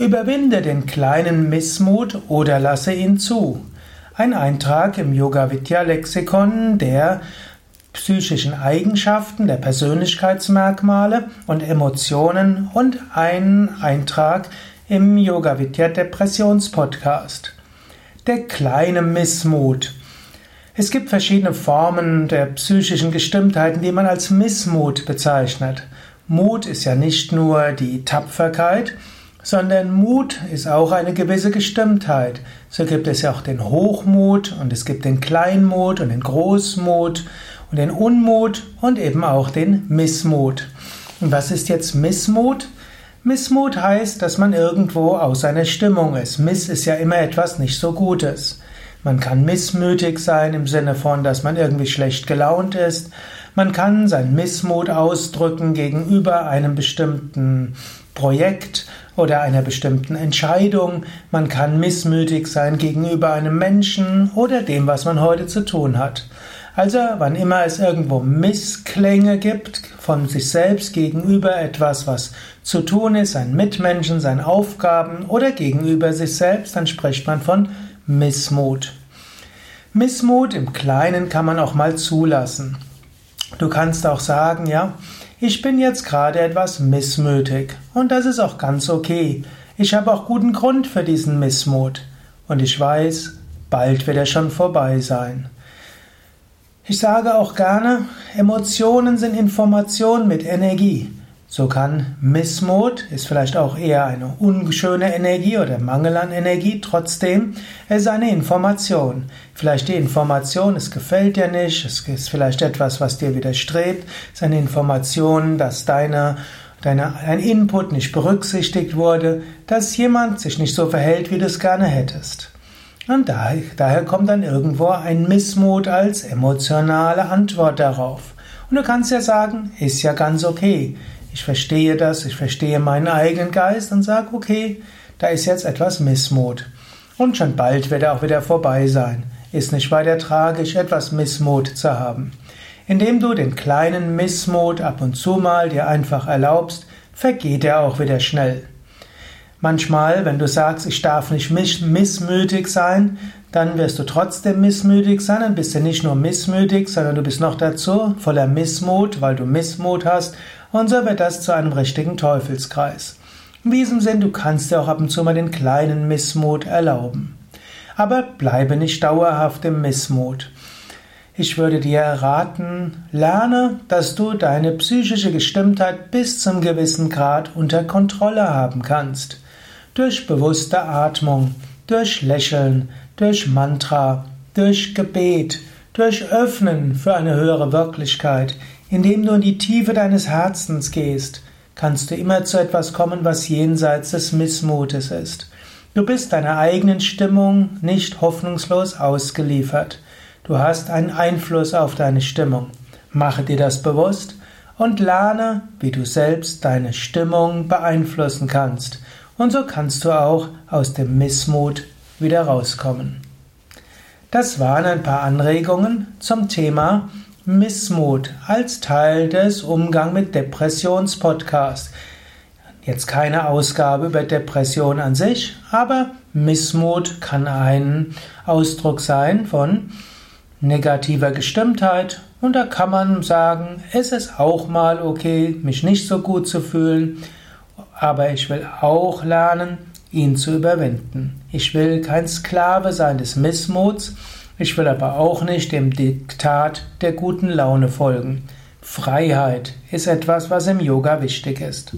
Überwinde den kleinen Missmut oder lasse ihn zu. Ein Eintrag im Yoga Vidya Lexikon der psychischen Eigenschaften, der Persönlichkeitsmerkmale und Emotionen und ein Eintrag im Yoga Vidya Depressions Podcast. Der kleine Missmut. Es gibt verschiedene Formen der psychischen Gestimmtheiten, die man als Missmut bezeichnet. Mut ist ja nicht nur die Tapferkeit, sondern Mut ist auch eine gewisse Gestimmtheit. So gibt es ja auch den Hochmut und es gibt den Kleinmut und den Großmut und den Unmut und eben auch den Missmut. Und was ist jetzt Missmut? Missmut heißt, dass man irgendwo aus seiner Stimmung ist. Miss ist ja immer etwas nicht so Gutes. Man kann missmütig sein im Sinne von, dass man irgendwie schlecht gelaunt ist. Man kann sein Missmut ausdrücken gegenüber einem bestimmten Projekt oder einer bestimmten Entscheidung. Man kann missmütig sein gegenüber einem Menschen oder dem, was man heute zu tun hat. Also, wann immer es irgendwo Missklänge gibt von sich selbst gegenüber etwas, was zu tun ist, seinen Mitmenschen, seinen Aufgaben oder gegenüber sich selbst, dann spricht man von Missmut. Missmut im Kleinen kann man auch mal zulassen. Du kannst auch sagen, ja, ich bin jetzt gerade etwas missmütig und das ist auch ganz okay. Ich habe auch guten Grund für diesen Missmut und ich weiß, bald wird er schon vorbei sein. Ich sage auch gerne, Emotionen sind Informationen mit Energie. So kann Missmut, ist vielleicht auch eher eine unschöne Energie oder Mangel an Energie, trotzdem es ist eine Information. Vielleicht die Information, es gefällt dir nicht, es ist vielleicht etwas, was dir widerstrebt, es ist eine Information, dass deine, deine, ein Input nicht berücksichtigt wurde, dass jemand sich nicht so verhält, wie du es gerne hättest. Und daher, daher kommt dann irgendwo ein Missmut als emotionale Antwort darauf. Und du kannst ja sagen, ist ja ganz okay. Ich verstehe das, ich verstehe meinen eigenen Geist und sage, okay, da ist jetzt etwas Missmut. Und schon bald wird er auch wieder vorbei sein. Ist nicht weiter tragisch, etwas Missmut zu haben. Indem du den kleinen Missmut ab und zu mal dir einfach erlaubst, vergeht er auch wieder schnell. Manchmal, wenn du sagst, ich darf nicht missmütig sein, dann wirst du trotzdem missmütig sein, dann bist du nicht nur missmütig, sondern du bist noch dazu voller Missmut, weil du Missmut hast, und so wird das zu einem richtigen Teufelskreis. In diesem Sinn, du kannst dir auch ab und zu mal den kleinen Missmut erlauben. Aber bleibe nicht dauerhaft im Missmut. Ich würde dir raten, lerne, dass du deine psychische Gestimmtheit bis zum gewissen Grad unter Kontrolle haben kannst. Durch bewusste Atmung, durch Lächeln, durch Mantra, durch Gebet, durch Öffnen für eine höhere Wirklichkeit, indem du in die Tiefe deines Herzens gehst, kannst du immer zu etwas kommen, was jenseits des Missmutes ist. Du bist deiner eigenen Stimmung nicht hoffnungslos ausgeliefert. Du hast einen Einfluss auf deine Stimmung. Mache dir das bewusst und lerne, wie du selbst deine Stimmung beeinflussen kannst. Und so kannst du auch aus dem Missmut wieder rauskommen. Das waren ein paar Anregungen zum Thema Missmut als Teil des Umgang mit Depressions Podcast. Jetzt keine Ausgabe über Depression an sich, aber Missmut kann ein Ausdruck sein von negativer Gestimmtheit und da kann man sagen, es ist auch mal okay, mich nicht so gut zu fühlen, aber ich will auch lernen, ihn zu überwinden. Ich will kein Sklave sein des Missmuts, ich will aber auch nicht dem Diktat der guten Laune folgen. Freiheit ist etwas, was im Yoga wichtig ist.